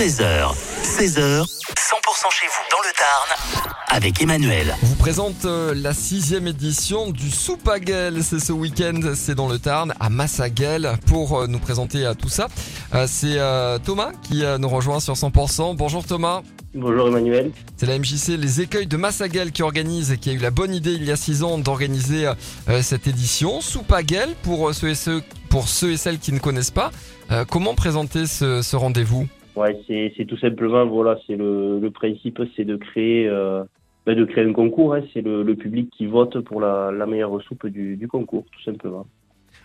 13h, 16h, 100% chez vous dans le Tarn avec Emmanuel. On vous présente euh, la sixième édition du Soupaguel. C'est ce week-end, c'est dans le Tarn, à Massaguel. Pour euh, nous présenter à tout ça, euh, c'est euh, Thomas qui euh, nous rejoint sur 100%. Bonjour Thomas. Bonjour Emmanuel. C'est la MJC Les Écueils de Massaguel qui organise et qui a eu la bonne idée il y a six ans d'organiser euh, cette édition. Soupaguel, pour euh, ceux et ceux, pour ceux et celles qui ne connaissent pas. Euh, comment présenter ce, ce rendez-vous? Ouais, c'est tout simplement voilà, c'est le, le principe, c'est de créer euh, ben, de créer un concours. Hein, c'est le, public qui vote pour la, meilleure soupe du, concours, tout simplement.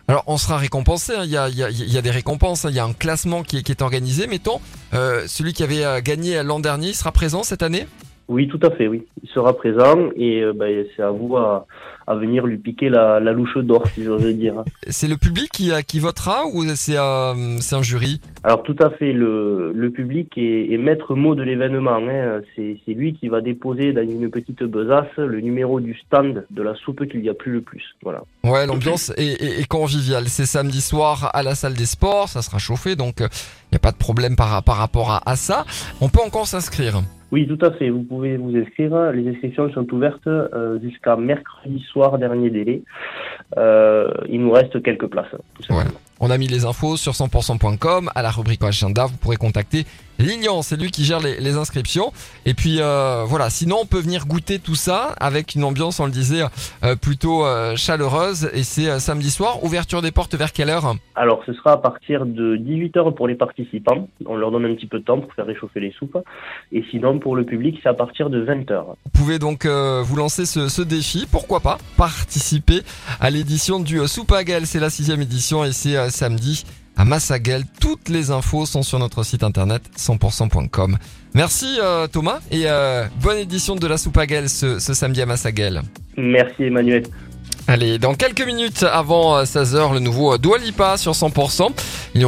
Alors, on sera récompensé. hein. Il y, a, il y y a des récompenses. hein. Il y a un classement qui est, organisé. Mettons, euh, celui qui avait euh, gagné l'an dernier sera présent cette année? Oui, tout à fait, oui. Il sera présent et euh, ben, c'est à vous à, à venir lui piquer la, la louche d'or, si j'ose dire. C'est le public qui, euh, qui votera ou c'est euh, un jury? Alors tout à fait, le, le public est, est maître mot de l'événement. Hein. C'est c'est lui qui va déposer dans une petite besace le numéro du stand de la soupe qu'il y a plus le plus. Voilà. Ouais, l'ambiance est, est- est conviviale. C'est samedi soir à la salle des sports. Ça sera chauffé, donc il n'y a pas de problème par, par rapport à, à ça. On peut encore s'inscrire. Oui, tout à fait. Vous pouvez vous inscrire. Les inscriptions sont ouvertes euh, jusqu'à mercredi soir, dernier délai. Euh, il nous reste quelques places. On a mis les infos sur 100%.com à la rubrique agenda. Vous pourrez contacter Lilian, c'est lui qui gère les, les inscriptions. Et puis euh, voilà, sinon on peut venir goûter tout ça avec une ambiance, on le disait, euh, plutôt euh, chaleureuse. Et c'est euh, samedi soir. Ouverture des portes vers quelle heure? Alors, ce sera à partir de 18h pour les participants. On leur donne un petit peu de temps pour faire réchauffer les soupes. Et sinon, pour le public, c'est à partir de 20h. Vous pouvez donc euh, vous lancer ce, ce défi, pourquoi pas, participer à l'édition du euh, Soupaguel. C'est la sixième édition et c'est euh, samedi à Massaguel. Toutes les infos sont sur notre site internet 100%.com. Merci euh, Thomas et euh, bonne édition de la Soupaguel ce, ce samedi à Massaguel. Merci Emmanuel. Allez, dans quelques minutes avant 16h, le nouveau euh, Dua Lipa sur 100%. Il y